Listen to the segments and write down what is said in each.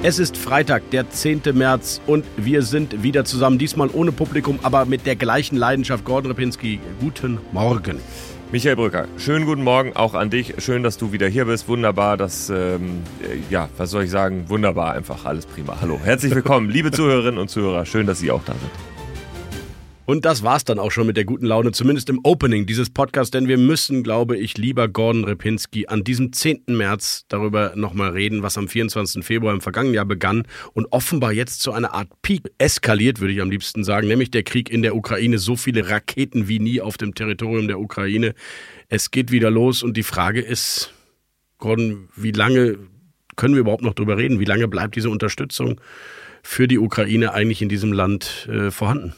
Es ist Freitag, der 10. März und wir sind wieder zusammen, diesmal ohne Publikum, aber mit der gleichen Leidenschaft. Gordon Ripinski, guten Morgen. Michael Brücker, schönen guten Morgen auch an dich. Schön, dass du wieder hier bist. Wunderbar, dass, ähm, ja, was soll ich sagen? Wunderbar, einfach alles prima. Hallo, herzlich willkommen, liebe Zuhörerinnen und Zuhörer. Schön, dass Sie auch da sind. Und das war's dann auch schon mit der guten Laune, zumindest im Opening dieses Podcasts, denn wir müssen, glaube ich, lieber Gordon Repinski an diesem 10. März darüber nochmal reden, was am 24. Februar im vergangenen Jahr begann und offenbar jetzt zu einer Art Peak eskaliert, würde ich am liebsten sagen, nämlich der Krieg in der Ukraine. So viele Raketen wie nie auf dem Territorium der Ukraine. Es geht wieder los und die Frage ist, Gordon, wie lange können wir überhaupt noch drüber reden? Wie lange bleibt diese Unterstützung für die Ukraine eigentlich in diesem Land äh, vorhanden?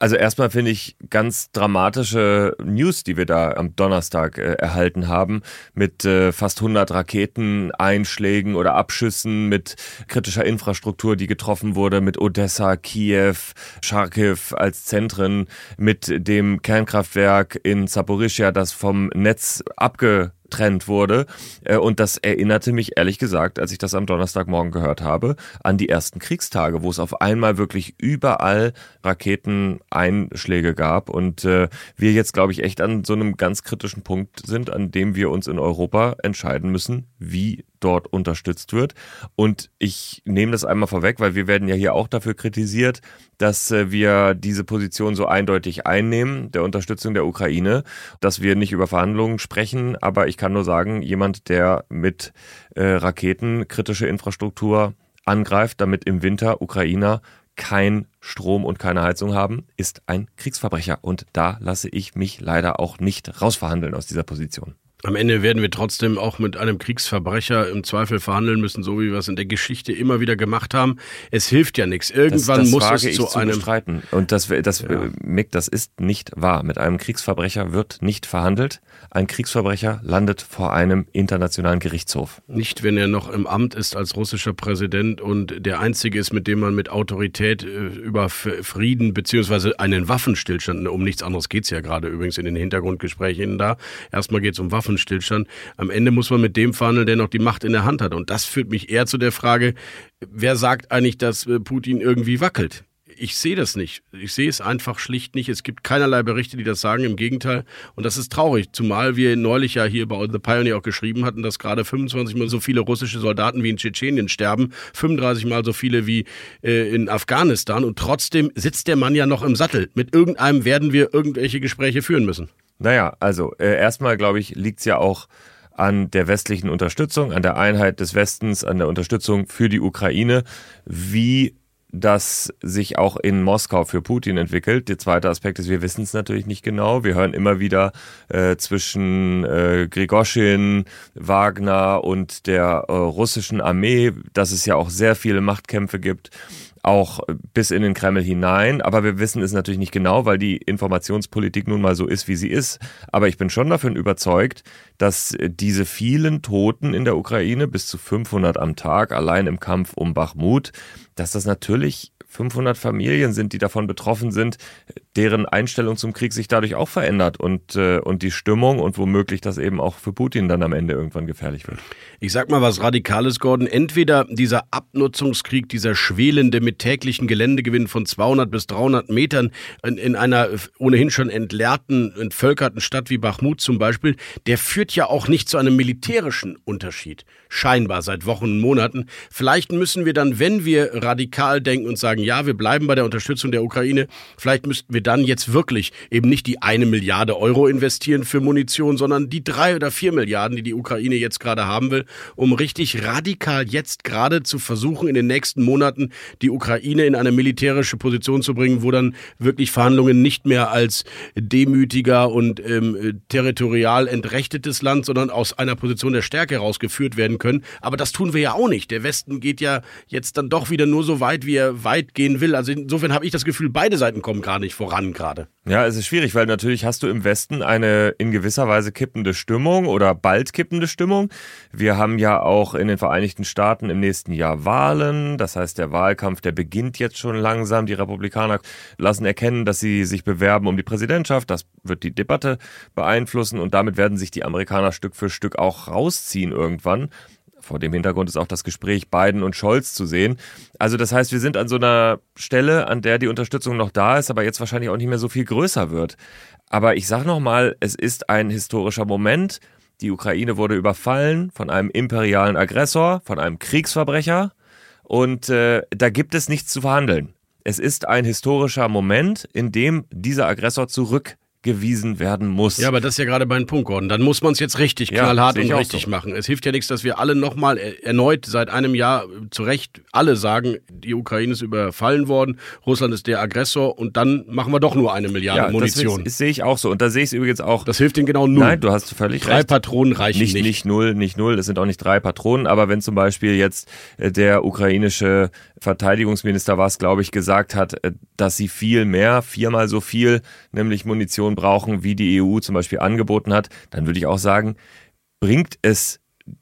Also erstmal finde ich ganz dramatische News, die wir da am Donnerstag äh, erhalten haben, mit äh, fast 100 Raketeneinschlägen oder Abschüssen, mit kritischer Infrastruktur, die getroffen wurde, mit Odessa, Kiew, Charkiw als Zentren, mit dem Kernkraftwerk in Zaporizhia, das vom Netz abge getrennt wurde. Äh, und das erinnerte mich ehrlich gesagt, als ich das am Donnerstagmorgen gehört habe, an die ersten Kriegstage, wo es auf einmal wirklich überall Raketeneinschläge gab. Und äh, wir jetzt, glaube ich, echt an so einem ganz kritischen Punkt sind, an dem wir uns in Europa entscheiden müssen, wie dort unterstützt wird. Und ich nehme das einmal vorweg, weil wir werden ja hier auch dafür kritisiert, dass äh, wir diese Position so eindeutig einnehmen, der Unterstützung der Ukraine, dass wir nicht über Verhandlungen sprechen. Aber ich kann nur sagen, jemand, der mit äh, Raketen kritische Infrastruktur angreift, damit im Winter Ukrainer kein Strom und keine Heizung haben, ist ein Kriegsverbrecher. Und da lasse ich mich leider auch nicht rausverhandeln aus dieser Position. Am Ende werden wir trotzdem auch mit einem Kriegsverbrecher im Zweifel verhandeln müssen, so wie wir es in der Geschichte immer wieder gemacht haben. Es hilft ja nichts. Irgendwann das, das muss es zu, zu einem bestreiten. Und das, das, ja. Mick, das ist nicht wahr. Mit einem Kriegsverbrecher wird nicht verhandelt. Ein Kriegsverbrecher landet vor einem internationalen Gerichtshof. Nicht, wenn er noch im Amt ist als russischer Präsident und der einzige ist, mit dem man mit Autorität äh, über Frieden beziehungsweise einen Waffenstillstand, um nichts anderes geht's ja gerade übrigens in den Hintergrundgesprächen da. Erstmal geht's um Waffen Waffenstillstand. Am Ende muss man mit dem verhandeln, der noch die Macht in der Hand hat. Und das führt mich eher zu der Frage, wer sagt eigentlich, dass äh, Putin irgendwie wackelt? ich sehe das nicht. Ich sehe es einfach schlicht nicht. Es gibt keinerlei Berichte, die das sagen. Im Gegenteil. Und das ist traurig. Zumal wir neulich ja hier bei The Pioneer auch geschrieben hatten, dass gerade 25 mal so viele russische Soldaten wie in Tschetschenien sterben, 35 mal so viele wie äh, in Afghanistan. Und trotzdem sitzt der Mann ja noch im Sattel. Mit irgendeinem werden wir irgendwelche Gespräche führen müssen. Naja, also äh, erstmal glaube ich, liegt es ja auch an der westlichen Unterstützung, an der Einheit des Westens, an der Unterstützung für die Ukraine, wie das sich auch in Moskau für Putin entwickelt. Der zweite Aspekt ist, wir wissen es natürlich nicht genau. Wir hören immer wieder äh, zwischen äh, Grigoschin, Wagner und der äh, russischen Armee, dass es ja auch sehr viele Machtkämpfe gibt auch bis in den Kreml hinein. Aber wir wissen es natürlich nicht genau, weil die Informationspolitik nun mal so ist, wie sie ist. Aber ich bin schon davon überzeugt, dass diese vielen Toten in der Ukraine, bis zu 500 am Tag, allein im Kampf um Bachmut, dass das natürlich 500 Familien sind, die davon betroffen sind, deren Einstellung zum Krieg sich dadurch auch verändert und, äh, und die Stimmung und womöglich das eben auch für Putin dann am Ende irgendwann gefährlich wird. Ich sag mal was Radikales, Gordon. Entweder dieser Abnutzungskrieg, dieser schwelende mit täglichen Geländegewinn von 200 bis 300 Metern in, in einer ohnehin schon entleerten, entvölkerten Stadt wie Bachmut zum Beispiel, der führt ja auch nicht zu einem militärischen Unterschied. Scheinbar seit Wochen und Monaten. Vielleicht müssen wir dann, wenn wir radikal denken und sagen, ja, wir bleiben bei der Unterstützung der Ukraine, vielleicht müssten wir wir dann jetzt wirklich eben nicht die eine Milliarde Euro investieren für Munition, sondern die drei oder vier Milliarden, die die Ukraine jetzt gerade haben will, um richtig radikal jetzt gerade zu versuchen, in den nächsten Monaten die Ukraine in eine militärische Position zu bringen, wo dann wirklich Verhandlungen nicht mehr als demütiger und ähm, territorial entrechtetes Land, sondern aus einer Position der Stärke herausgeführt werden können. Aber das tun wir ja auch nicht. Der Westen geht ja jetzt dann doch wieder nur so weit, wie er weit gehen will. Also insofern habe ich das Gefühl, beide Seiten kommen gar nicht voran gerade. Ja, es ist schwierig, weil natürlich hast du im Westen eine in gewisser Weise kippende Stimmung oder bald kippende Stimmung. Wir haben ja auch in den Vereinigten Staaten im nächsten Jahr Wahlen. Das heißt, der Wahlkampf, der beginnt jetzt schon langsam. Die Republikaner lassen erkennen, dass sie sich bewerben um die Präsidentschaft. Das wird die Debatte beeinflussen und damit werden sich die Amerikaner Stück für Stück auch rausziehen irgendwann. Vor dem Hintergrund ist auch das Gespräch Biden und Scholz zu sehen. Also das heißt, wir sind an so einer Stelle, an der die Unterstützung noch da ist, aber jetzt wahrscheinlich auch nicht mehr so viel größer wird. Aber ich sage nochmal, es ist ein historischer Moment. Die Ukraine wurde überfallen von einem imperialen Aggressor, von einem Kriegsverbrecher. Und äh, da gibt es nichts zu verhandeln. Es ist ein historischer Moment, in dem dieser Aggressor zurück gewiesen werden muss. Ja, aber das ist ja gerade mein Punkt, Gordon. Dann muss man es jetzt richtig Ja, knallhart und richtig so. machen. Es hilft ja nichts, dass wir alle nochmal erneut seit einem Jahr zu Recht alle sagen, die Ukraine ist überfallen worden, Russland ist der Aggressor und dann machen wir doch nur eine Milliarde ja, Munition. Das, sehe ich auch so. Und da sehe ich es übrigens auch. Das hilft ihnen genau null. Nein, du hast völlig Drei recht. Patronen reichen nicht, nicht. nicht null, nicht null. Es sind auch nicht drei Patronen. Aber wenn zum Beispiel jetzt äh, der ukrainische Verteidigungsminister was, glaube ich, gesagt hat, äh, dass sie viel mehr, viermal so viel, nämlich Munition brauchen, wie die EU zum Beispiel angeboten hat, dann würde ich auch sagen, bringt es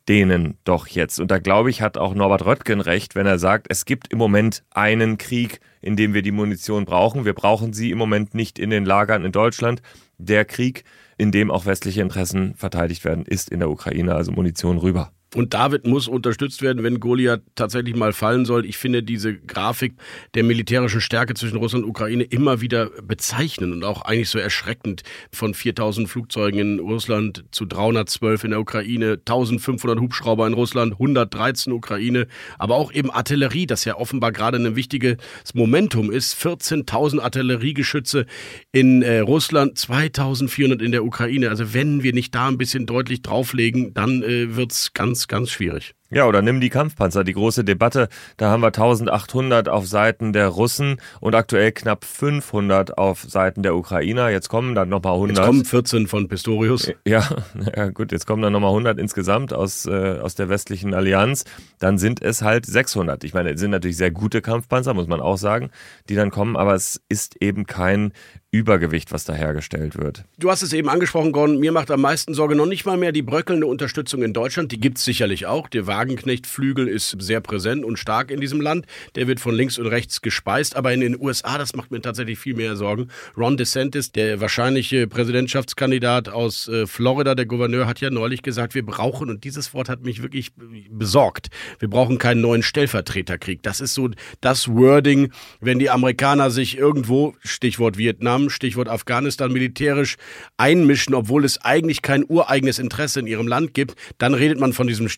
denen doch jetzt. Und da glaube ich, hat auch Norbert Röttgen recht, wenn er sagt, es gibt im Moment einen Krieg, in dem wir die Munition brauchen. Wir brauchen sie im Moment nicht in den Lagern in Deutschland. Der Krieg, in dem auch westliche Interessen verteidigt werden, ist in der Ukraine, also Munition rüber. Und David muss unterstützt werden, wenn Goliath tatsächlich mal fallen soll. Ich finde diese Grafik der militärischen Stärke zwischen Russland und Ukraine immer wieder bezeichnend und auch eigentlich so erschreckend. Von 4000 Flugzeugen in Russland zu 312 in der Ukraine, 1500 Hubschrauber in Russland, 113 Ukraine, aber auch eben Artillerie, das ja offenbar gerade ein wichtiges Momentum ist. 14.000 Artilleriegeschütze in äh, Russland, 2400 in der Ukraine. Also wenn wir nicht da ein bisschen deutlich drauflegen, dann äh, wird's ganz, ganz schwierig. Ja, oder nimm die Kampfpanzer, die große Debatte. Da haben wir 1800 auf Seiten der Russen und aktuell knapp 500 auf Seiten der Ukrainer. Jetzt kommen dann nochmal 100. Jetzt kommen 14 von Pistorius. Ja, ja gut, jetzt kommen dann nochmal 100 insgesamt aus, äh, aus der westlichen Allianz. Dann sind es halt 600. Ich meine, es sind natürlich sehr gute Kampfpanzer, muss man auch sagen, die dann kommen, aber es ist eben kein Übergewicht, was da hergestellt wird. Du hast es eben angesprochen, Gordon. Mir macht am meisten Sorge noch nicht mal mehr die bröckelnde Unterstützung in Deutschland. Die gibt's sicherlich auch. Der Wagenknecht-Flügel ist sehr präsent und stark in diesem Land. Der wird von links und rechts gespeist. Aber in den USA, das macht mir tatsächlich viel mehr Sorgen. Ron DeSantis, der wahrscheinliche Präsidentschaftskandidat aus äh, Florida, der Gouverneur, hat ja neulich gesagt, wir brauchen, und dieses Wort hat mich wirklich besorgt, wir brauchen keinen neuen Stellvertreterkrieg. Das ist so das Wording, wenn die Amerikaner sich irgendwo, Stichwort Vietnam, Stichwort Afghanistan, militärisch einmischen, obwohl es eigentlich kein ureigenes Interesse in ihrem Land gibt, dann redet man von diesem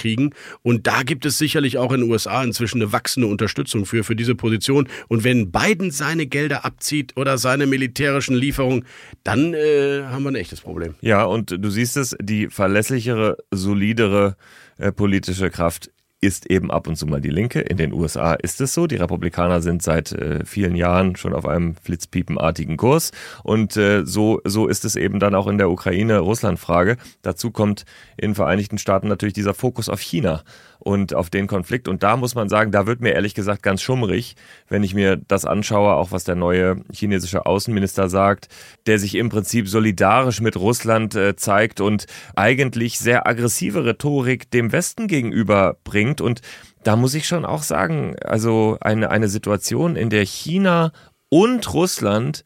Stellvertreterkriegen. Und da gibt es sicherlich auch in den USA inzwischen eine wachsende Unterstützung für, für diese Position. Und wenn Biden seine Gelder abzieht oder seine militärischen Lieferungen, dann äh, haben wir ein echtes Problem. Ja, und du siehst es, die verlässlichere, solidere äh, politische Kraft ist eben ab und zu mal die Linke. In den USA ist es so. Die Republikaner sind seit äh, vielen Jahren schon auf einem flitzpiepenartigen Kurs. Und äh, so, so ist es eben dann auch in der Ukraine-Russland-Frage. Dazu kommt in den Vereinigten Staaten natürlich dieser Fokus auf China und auf den Konflikt. Und da muss man sagen, da wird mir ehrlich gesagt ganz schummrig, wenn ich mir das anschaue, auch was der neue chinesische Außenminister sagt, der sich im Prinzip solidarisch mit Russland äh, zeigt und eigentlich sehr aggressive Rhetorik dem Westen gegenüber bringt. Und da muss ich schon auch sagen, also eine, eine Situation, in der China und Russland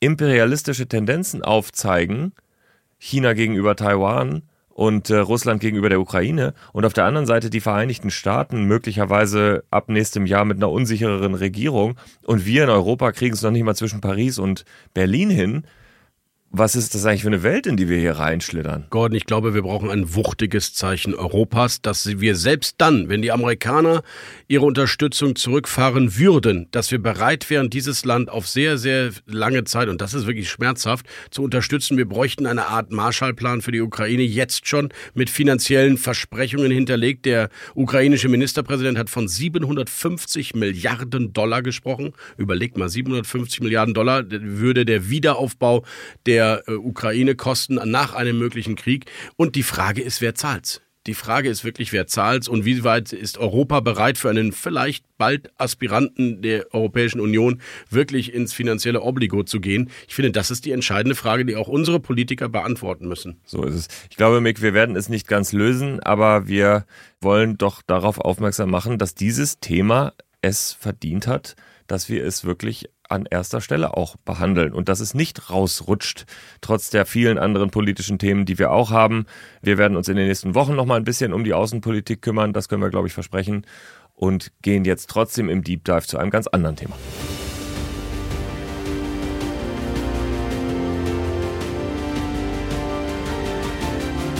imperialistische Tendenzen aufzeigen, China gegenüber Taiwan und äh, Russland gegenüber der Ukraine und auf der anderen Seite die Vereinigten Staaten möglicherweise ab nächstem Jahr mit einer unsichereren Regierung und wir in Europa kriegen es noch nicht mal zwischen Paris und Berlin hin. Was ist das eigentlich für eine Welt, in die wir hier reinschlittern? Gordon, ich glaube, wir brauchen ein wuchtiges Zeichen Europas, dass wir selbst dann, wenn die Amerikaner ihre Unterstützung zurückfahren würden, dass wir bereit wären, dieses Land auf sehr, sehr lange Zeit, und das ist wirklich schmerzhaft, zu unterstützen. Wir bräuchten eine Art Marshallplan für die Ukraine jetzt schon mit finanziellen Versprechungen hinterlegt. Der ukrainische Ministerpräsident hat von 750 Milliarden Dollar gesprochen. Überlegt mal, 750 Milliarden Dollar würde der Wiederaufbau der der äh, Ukraine kosten nach einem möglichen Krieg. Und die Frage ist, wer zahlt's? Die Frage ist wirklich, wer zahlt's und wie weit ist Europa bereit für einen vielleicht bald Aspiranten der Europäischen Union wirklich ins finanzielle Obligo zu gehen? Ich finde, das ist die entscheidende Frage, die auch unsere Politiker beantworten müssen. So ist es. Ich glaube, Mick, wir werden es nicht ganz lösen, aber wir wollen doch darauf aufmerksam machen, dass dieses Thema es verdient hat, dass wir es wirklich an erster Stelle auch behandeln und dass es nicht rausrutscht, trotz der vielen anderen politischen Themen, die wir auch haben. Wir werden uns in den nächsten Wochen noch mal ein bisschen um die Außenpolitik kümmern, das können wir, glaube ich, versprechen und gehen jetzt trotzdem im Deep Dive zu einem ganz anderen Thema.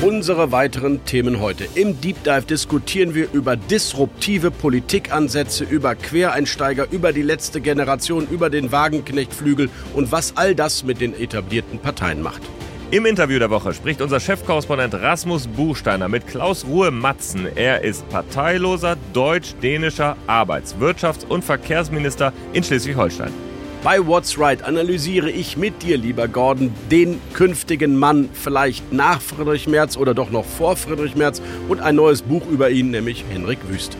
Unsere weiteren Themen heute. Im Deep Dive diskutieren wir über disruptive Politikansätze, über Quereinsteiger, über die letzte Generation, über den Wagenknechtflügel und was all das mit den etablierten Parteien macht. Im Interview der Woche spricht unser Chefkorrespondent Rasmus Buchsteiner mit Klaus Ruhe Matzen. Er ist parteiloser deutsch-dänischer Arbeits-, Wirtschafts- und Verkehrsminister in Schleswig-Holstein. Bei What's Right analysiere ich mit dir, lieber Gordon, den künftigen Mann, vielleicht nach Friedrich Merz oder doch noch vor Friedrich Merz und ein neues Buch über ihn, nämlich Henrik Wüst.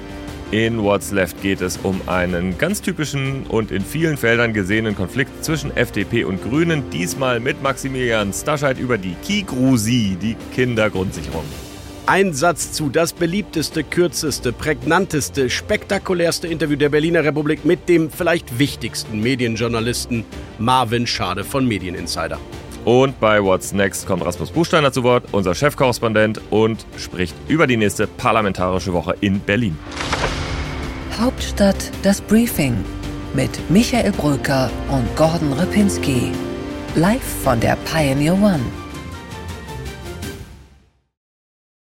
In What's Left geht es um einen ganz typischen und in vielen Feldern gesehenen Konflikt zwischen FDP und Grünen, diesmal mit Maximilian Stascheit über die Kigrusi, die Kindergrundsicherung. Ein Satz zu das beliebteste, kürzeste, prägnanteste, spektakulärste Interview der Berliner Republik mit dem vielleicht wichtigsten Medienjournalisten Marvin Schade von Medieninsider. Und bei What's Next kommt Rasmus Buchsteiner zu Wort, unser Chefkorrespondent, und spricht über die nächste parlamentarische Woche in Berlin. Hauptstadt das Briefing mit Michael Bröker und Gordon Ripinski. Live von der Pioneer One.